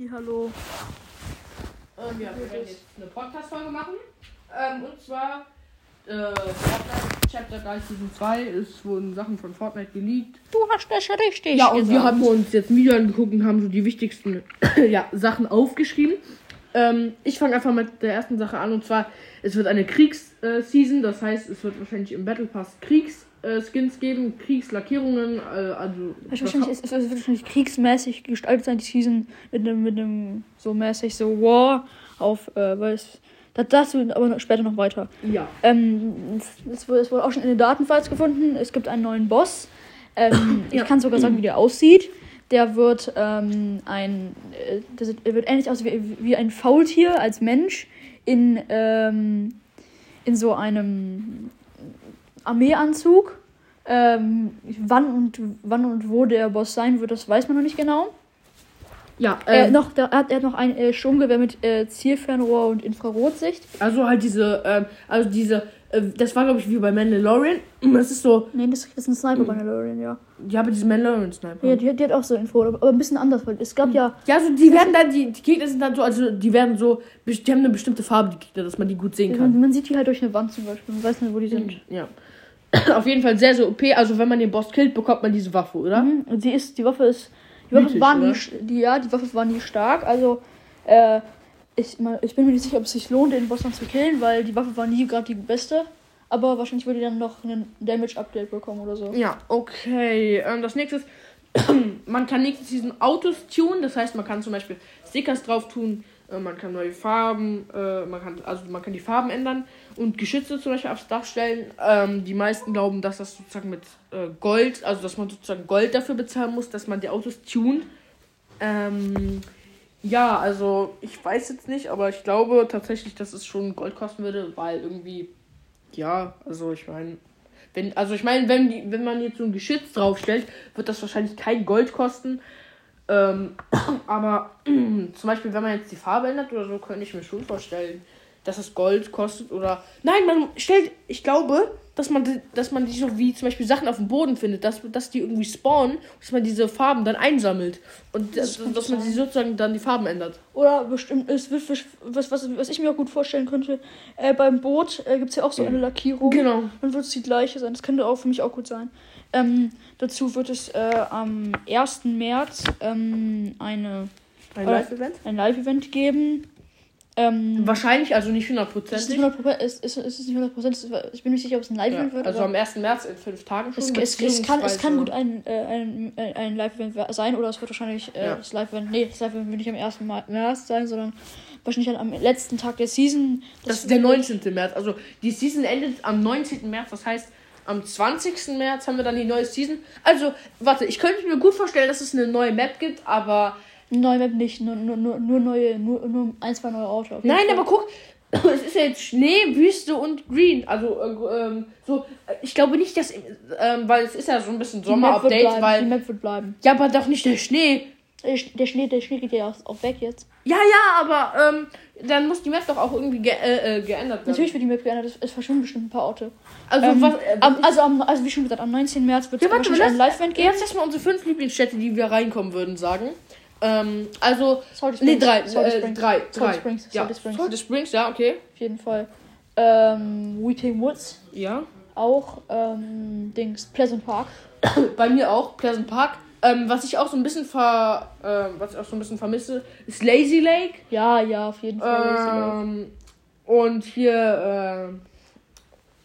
Ja, hallo. Ähm, ja, wir werden jetzt eine Podcast-Folge machen. Ähm, und zwar äh, Fortnite Chapter 3 Season 2. Es wurden Sachen von Fortnite geleakt. Du hast das richtig Ja, und wir haben uns jetzt Video angeguckt und haben so die wichtigsten ja, Sachen aufgeschrieben. Ähm, ich fange einfach mit der ersten Sache an und zwar, es wird eine Kriegsseason, das heißt, es wird wahrscheinlich im Battle Pass Kriegsskins geben, Kriegslackierungen, äh, also. Es wird wahrscheinlich, es wird wahrscheinlich kriegsmäßig gestaltet sein, die Season mit einem, mit einem so mäßig so War auf, äh, weil es, das, dazu aber später noch weiter. Ja. Ähm, es, es, wurde, es wurde auch schon in den Datenfiles gefunden. Es gibt einen neuen Boss. Ähm, Ja. Ich kann sogar sagen, wie der aussieht. Der wird ähm, ein, äh, das, wird ähnlich aus wie, wie ein Faultier als Mensch in, ähm, in so einem Armeeanzug. Ähm, wann und wann und wo der Boss sein wird, das weiß man noch nicht genau. Ja, Äh, ähm, noch, der, er, hat, er hat noch ein äh, Sturmgewehr mit äh, Zielfernrohr und Infrarotsicht. also halt diese, ähm, also diese, äh, das war glaube ich wie bei Mandalorian. Das ist so, Nee, das, das ist ein Sniper Mandalorian, ja. ja, aber diese Mandalorian-Sniper. Ja, die, die hat auch so Info, aber aber ein bisschen anders, weil es gab ja. Ja, also die werden dann, die, die Gegner sind dann so, also die werden so, die haben eine bestimmte Farbe, die Gegner, dass man die gut sehen kann. Man, man sieht die halt durch eine Wand zum Beispiel. Man weiß nicht, wo die sind. Ja. Auf jeden Fall sehr, sehr OP. Also wenn man den Boss killt, bekommt man diese Waffe, oder? Mhm. Und sie ist, die Waffe ist. Die Waffe Mythisch, war sch- die, ja, die Waffe war nie stark. Also, äh, ich, ich bin mir nicht sicher, ob es sich lohnt, den Boss dann zu killen, weil die Waffe war nie gerade die beste. Aber wahrscheinlich würde dann noch einen Damage-Update bekommen oder so. Ja, okay. Ähm, das nächste ist, man kann nächstes diesen Autos tunen. Das heißt, man kann zum Beispiel Stickers drauf tun, man kann neue Farben, äh, man kann, also man kann die Farben ändern und Geschütze zum Beispiel aufs Dach stellen. Ähm, die meisten glauben, dass das sozusagen mit äh, Gold, also dass man sozusagen Gold dafür bezahlen muss, dass man die Autos tunt. Ähm, ja, also ich weiß jetzt nicht, aber ich glaube tatsächlich, dass es schon Gold kosten würde, weil irgendwie, ja, also ich meine, wenn, also ich meine, wenn, wenn man jetzt so ein Geschütz draufstellt, wird das wahrscheinlich kein Gold kosten. Ähm, aber zum Beispiel, wenn man jetzt die Farbe ändert oder so, könnte ich mir schon vorstellen, dass es Gold kostet oder. Nein, man stellt, ich glaube, dass man, die- dass man die so wie zum Beispiel Sachen auf dem Boden findet, dass, dass die irgendwie spawnen, dass man diese Farben dann einsammelt und Das dass, könnte dass man sie sozusagen dann die Farben ändert. Oder bestimmt, es wird, was, was, was ich mir auch gut vorstellen könnte, äh, beim Boot äh, gibt es ja auch so eine Lackierung. Genau. Dann wird es die gleiche sein. Das könnte auch für mich auch gut sein. Ähm, dazu wird es äh, am 1. März ähm, eine, Ein Live-Event? Live-Event geben. Ähm, Wahrscheinlich, also nicht ist es hundertprozentig. nicht 100%, ist, ist, ist es nicht 100%, ist- ich bin nicht sicher, ob es ein Ja, Live-Event wird. also am 1. März in fünf Tagen schon. es, es, kann, es kann gut ein, äh, ein, ein- ein Live-Event sein oder es wird wahrscheinlich äh, Ja. das Live-Event, nee, das Live-Event wird nicht am 1. Ma- März sein, sondern wahrscheinlich dann am letzten Tag der Season. Das ist der 19. März. Also die Season endet am 19. März. Das heißt, am 20. März haben wir dann die neue Season. Also, warte, ich könnte mir gut vorstellen, dass es eine neue Map gibt, aber. Neue Map nicht, nur, nur, nur, nur neue, nur, nur ein, zwei neue Orte. Nein, Fall. aber guck, es ist ja jetzt Schnee, Wüste und Green. Also, äh, ähm, so, äh, ich glaube nicht, dass. Ähm, weil es ist ja so ein bisschen Sommer-Update, bleiben, Die weil. Map wird bleiben. Ja, aber doch nicht der Schnee. Der Sch- Der Schnee, der Schnee geht ja auch- weg jetzt. Ja, ja, aber ähm, dann muss die Map doch auch irgendwie ge äh, äh, geändert werden. Natürlich wird die Map geändert, es, verschwinden bestimmt ein paar Orte. Also, ähm, was. Äh, am, also, am, also, wie schon gesagt, am 19. März wird es Ja, wahrscheinlich ein Live-Event geben. Jetzt erstmal unsere fünf Lieblingsstädte, die wir reinkommen würden, sagen. Ähm, also, Salty nee, Springs, drei, Salty äh, Springs. drei, Salty drei. Springs, ja. Salty Springs. Salty Springs, ja, okay. Auf jeden Fall. Ähm, Weeping Woods Ja. auch. Ähm, Dings, Pleasant Park. Bei mir auch, Pleasant Park. Ähm, was ich auch so ein bisschen ver, äh, was ich auch so ein bisschen vermisse, ist Lazy Lake. Ja, ja, auf jeden Fall. Lazy Lake. Ähm, und hier,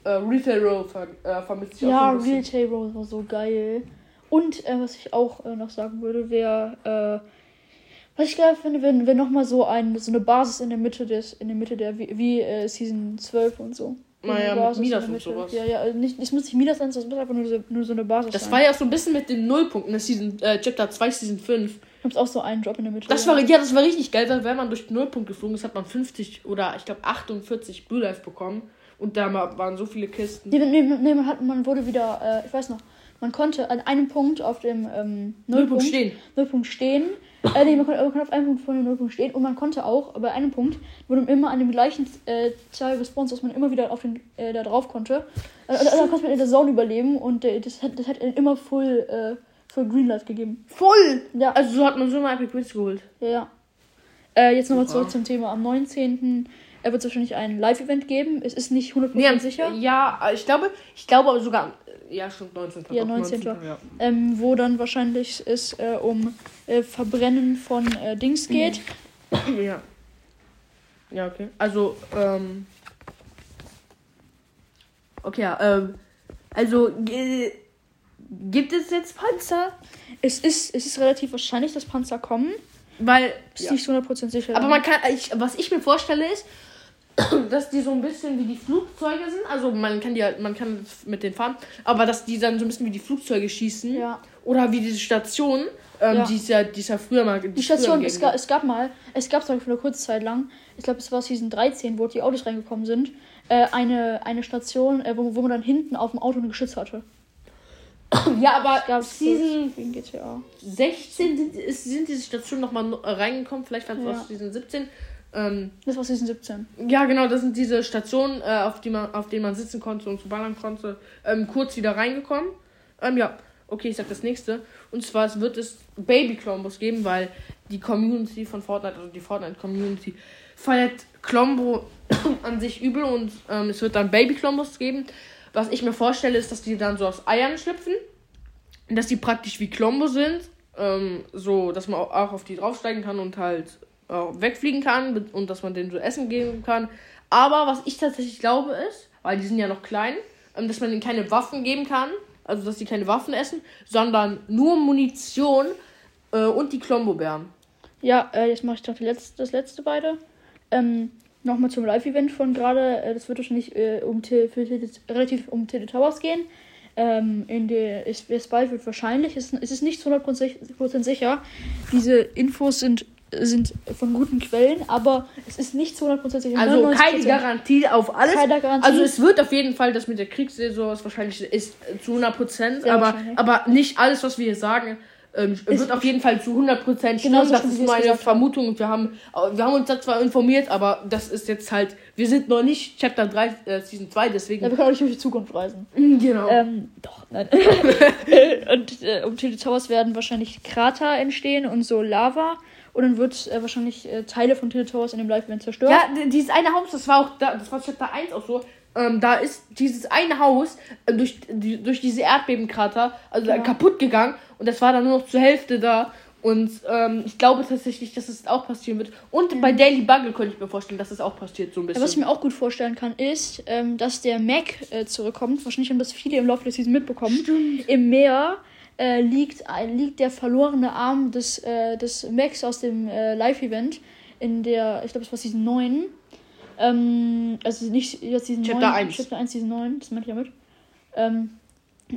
äh, äh, Retail Row ver, äh, vermisse ich auch Ja, so. Real Table war so geil. Und äh, was ich auch äh, noch sagen würde, wäre, äh, was ich geil finde, wenn, wenn nochmal so, ein, so eine Basis in der Mitte des, in der Mitte der, wie, wie äh, Season 12 und so. Naja, mit Basis in Midas und sowas. Ja, ja, also nicht, es muss nicht Midas sein, es muss einfach nur so, nur so eine Basis Das sein. war ja auch so ein bisschen mit den Nullpunkten, das Season, äh, Chapter 2, Season 5. Gibt's auch so einen Drop in der Mitte. Das war, ja, das war richtig geil, weil wenn man durch den Nullpunkt geflogen ist, hat man 50 oder ich glaube 48 Blue Life bekommen. Und da waren so viele Kisten. Nee, nee, nee, man, hat, man wurde wieder, äh, ich weiß noch, man konnte an einem Punkt auf dem ähm, Nullpunkt Nullpunkt, stehen. Nullpunkt stehen. Äh, nee, man konnte, man konnte auf einem Punkt von dem Nullpunkt stehen und man konnte auch bei einem Punkt, wo man immer an dem gleichen äh, Zahl gespawnt, dass man immer wieder auf den, äh, da drauf konnte. Also, also, da konnte man in der Zone überleben und äh, das, hat, das hat immer full, äh, full Greenlight gegeben. Voll! Ja, Also so hat man so mal Epic Wins geholt. ja, ja. Äh, jetzt nochmal zurück zum Thema. Am 19. äh, wird es wahrscheinlich ein Live-Event geben. Es ist nicht 100% Nee, sicher. Ja, ich glaube, ich glaube aber sogar. Ja, schon 19. Ja, doch, 19.. ja. ähm, wo dann wahrscheinlich es äh, um äh, Verbrennen von äh, Dings geht. Ja. Ja, okay. Also, ähm. Okay, ja, ähm. Also, gibt es jetzt Panzer? Es ist, es ist relativ wahrscheinlich, dass Panzer kommen. Weil. Ist Ja. nicht zu 100% sicher. Aber man kann. Ich, was ich mir vorstelle ist, dass die so ein bisschen wie die Flugzeuge sind. Also man kann die halt, man kann mit denen fahren, aber dass die dann so ein bisschen wie die Flugzeuge schießen. Ja. Oder wie diese Station, ähm, Ja. die ist ja, die ist ja früher mal. Die Station, es gab, es gab mal, es gab zum Beispiel eine kurze Zeit lang, ich glaube, es war Season 13, wo die Autos reingekommen sind, äh, eine, eine Station, äh, wo, wo man dann hinten auf dem Auto ein Geschütz hatte. Ja, aber Gab es Season GTA. 16 sind, ist, sind diese Stationen nochmal reingekommen, vielleicht waren es Ja. Season 17. Ähm, Das war Season 17. ja, genau, das sind diese Stationen, äh, auf, die man, auf denen man sitzen konnte und zu ballern konnte. Ähm, kurz wieder reingekommen. Ähm, ja, okay, ich sag das nächste. Und zwar es wird es Baby Clombos geben, weil die Community von Fortnite, also die Fortnite-Community, feiert Clombo an sich übel und ähm, es wird dann Baby Clombos geben. Was ich mir vorstelle, ist, dass die dann so aus Eiern schlüpfen. Dass die praktisch wie Klombo sind. Ähm, so, dass man auch auf die draufsteigen kann und halt äh, wegfliegen kann und dass man denen so Essen geben kann. Aber was ich tatsächlich glaube ist, weil die sind ja noch klein, ähm, dass man denen keine Waffen geben kann. Also, dass sie keine Waffen essen, sondern nur Munition äh, und die Klombo-Bären. Ja, äh, jetzt mache ich die letzte, das letzte beide. Ähm, Nochmal zum Live-Event von gerade. Äh, das wird wahrscheinlich äh, um für relativ um Tilted Towers gehen. Ähm, in der ist, es bald wird wahrscheinlich, es, es ist nicht zu 100% sicher. Diese Infos sind, sind von guten Quellen, aber es ist nicht zu 100% sicher. Also 99%. keine Garantie auf alles. Keine Garantie. Also es wird auf jeden Fall, das mit der Kriegssaison wahrscheinlich ist äh, zu 100 Prozent, Sehr aber, aber nicht alles, was wir hier sagen, ähm, wird auf jeden Fall zu 100 Prozent stimmen. Genau das ist meine. Vermutung und wir haben, äh, wir haben uns da zwar informiert, aber das ist jetzt halt, wir sind noch nicht Chapter 3, äh, Season 2, deswegen. Ja, wir können auch nicht durch die Zukunft reisen. genau. Ähm, doch, nein. und äh, um Towers werden wahrscheinlich Krater entstehen und so Lava. Und dann wird äh, wahrscheinlich äh, Teile von Tilted Towers in dem Live-Event zerstört. Ja, dieses eine Haus, das war auch da, das war Chapter 1 auch so. Ähm, da ist dieses eine Haus äh, durch, die, durch diese Erdbebenkrater also Genau. kaputt gegangen und das war dann nur noch zur Hälfte da. Und ähm, ich glaube tatsächlich, dass es auch passieren wird. Und bei Daily Bugle könnte ich mir vorstellen, dass es auch passiert, so ein Ja, bisschen. was ich mir auch gut vorstellen kann, ist, ähm, dass der Mac äh, zurückkommt. Wahrscheinlich haben das viele im Laufe der Season mitbekommen. Im Meer äh, liegt, ein, liegt der verlorene Arm des, äh, des Macs aus dem äh, Live-Event. In der, ich glaube, es war Season 9. Ähm, also nicht jetzt Season Chapter 9. 1. Chapter 1, Season 9, das meinte ich damit. Ähm,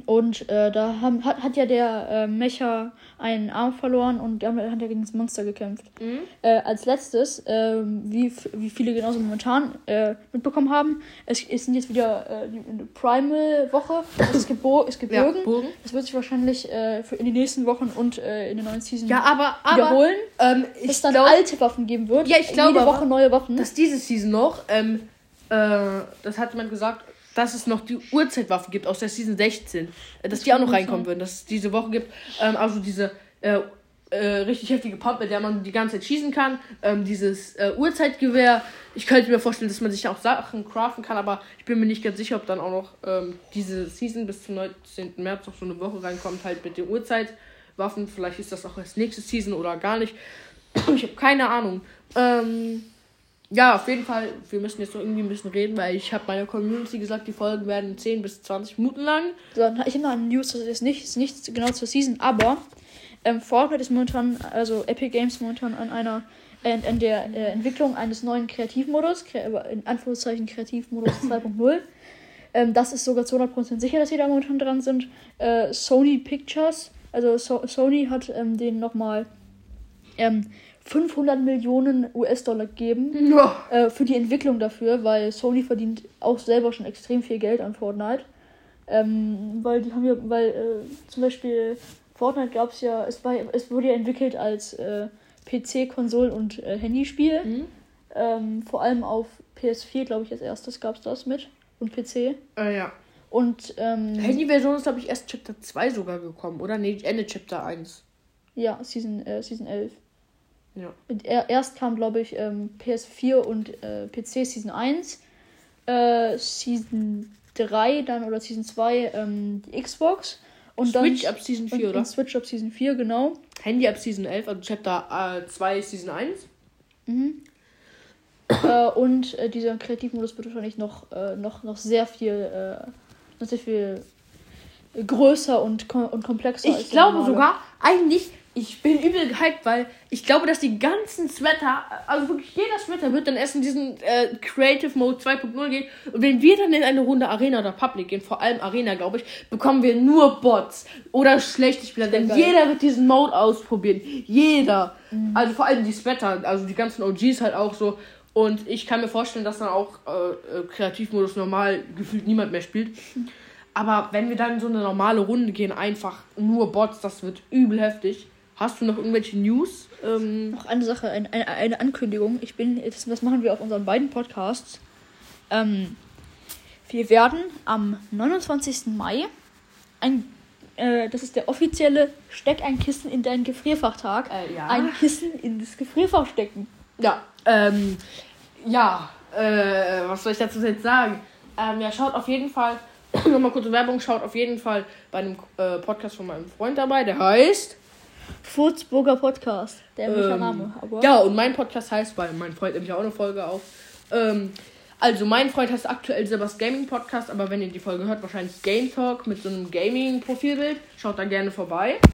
und äh, da haben, hat, hat ja der äh, Mecha einen Arm verloren und damit hat er gegen das Monster gekämpft. Mhm. Äh, als letztes, ähm, wie, wie viele genauso momentan äh, mitbekommen haben, es, es sind jetzt wieder äh, die eine Primal-Woche. Es gibt, Bo es gibt ja. Bogen. Das wird sich wahrscheinlich äh, für in den nächsten Wochen und äh, in der neuen Season Ja, aber, aber wiederholen. ähm, es dann glaube, alte Waffen geben wird. Ja, ich glaube Jede Woche neue Waffen. dass diese Season noch, ähm, äh, das hat jemand gesagt, dass es noch die Uhrzeitwaffe gibt aus der Season 16. Äh, dass die auch noch reinkommen sein. würden, dass es diese Woche gibt. Ähm, also diese äh, äh, richtig heftige Pump, mit der man die ganze Zeit schießen kann. Ähm, dieses äh, Uhrzeitgewehr. Ich könnte mir vorstellen, dass man sich auch Sachen craften kann, aber ich bin mir nicht ganz sicher, ob dann auch noch ähm, diese Season bis zum 19. März noch so eine Woche reinkommt, halt mit den Uhrzeitwaffen. Vielleicht ist das auch als nächste Season oder gar nicht. Ich habe keine Ahnung. Ähm, ja, auf jeden Fall, wir müssen jetzt noch irgendwie ein bisschen reden, weil ich habe meiner Community gesagt, die Folgen werden 10 bis 20 Minuten lang. So, ich habe noch eine News, das ist nicht, ist nicht genau zur Season, aber ähm, Fortnite ist momentan, also Epic Games momentan an einer, an, an der äh, Entwicklung eines neuen Kreativmodus, kre- in Anführungszeichen Kreativmodus 2.0. Ähm, das ist sogar zu 100% sicher, dass sie da momentan dran sind. Äh, Sony Pictures, also so Sony hat ähm, denen nochmal ähm, 500 Millionen US-Dollar gegeben Ja. äh, für die Entwicklung dafür, weil Sony verdient auch selber schon extrem viel Geld an Fortnite. Ähm, weil die haben ja, weil äh, zum Beispiel Fortnite gab es ja, es war, es wurde ja entwickelt als äh, PC, Konsol und äh, Handyspiel. Mhm. Ähm, vor allem auf PS4, glaube ich, als erstes gab es das mit und PC. Äh, ja. Und ähm, Handy-Version ist, glaube ich, erst Chapter 2 sogar gekommen, oder? Nee, Ende Chapter 1. ja, Season, äh, Season 11. Ja. Und er, erst kam, glaube ich, ähm, PS4 und äh, PC Season 1, äh, Season 3 dann oder Season 2 ähm, die Xbox. Und Switch dann, ab Season und, 4, oder? Und Switch ab Season 4, genau. Handy ab Season 11, also Chapter äh, 2, Season 1. äh, und äh, dieser Kreativmodus wird wahrscheinlich noch, äh, noch, noch sehr viel, äh, noch sehr viel größer und, kom und komplexer Ich glaube sogar, eigentlich, ich bin übel gehypt, weil ich glaube, dass die ganzen Sweater, also wirklich jeder Sweater wird dann erst in diesen äh, Creative Mode 2.0 gehen. Und wenn wir dann in eine Runde Arena oder Public gehen, vor allem Arena, glaube ich, bekommen wir nur Bots oder schlechte Spieler. Denn geil. jeder wird diesen Mode ausprobieren. Jeder. Also vor allem die Sweater, also die ganzen OGs halt auch so. Und ich kann mir vorstellen, dass dann auch äh, äh, Kreativmodus normal gefühlt niemand mehr spielt. Aber wenn wir dann so eine normale Runde gehen, einfach nur Bots, das wird übel heftig. Hast du noch irgendwelche News? Ähm, Noch eine Sache, ein, eine, eine Ankündigung. Ich bin, das, das machen wir auf unseren beiden Podcasts. Ähm, wir werden am 29. Mai ein, äh, das ist der offizielle Steck ein Kissen in dein Gefrierfachtag. Äh, ja. Ein Kissen in das Gefrierfach stecken. ja, ähm, ja, äh, was soll ich dazu jetzt sagen? Ähm, ja, schaut auf jeden Fall, nochmal kurze Werbung, schaut auf jeden Fall bei einem äh, Podcast von meinem Freund dabei, der heißt. Furzburger Podcast. Der ähm, Name. Aber Ja, und mein Podcast heißt, weil mein Freund nimmt ja auch eine Folge auf. Ähm, also mein Freund heißt aktuell Sebas Gaming Podcast, aber wenn ihr die Folge hört, wahrscheinlich Game Talk mit so einem Gaming-Profilbild. Schaut da gerne vorbei.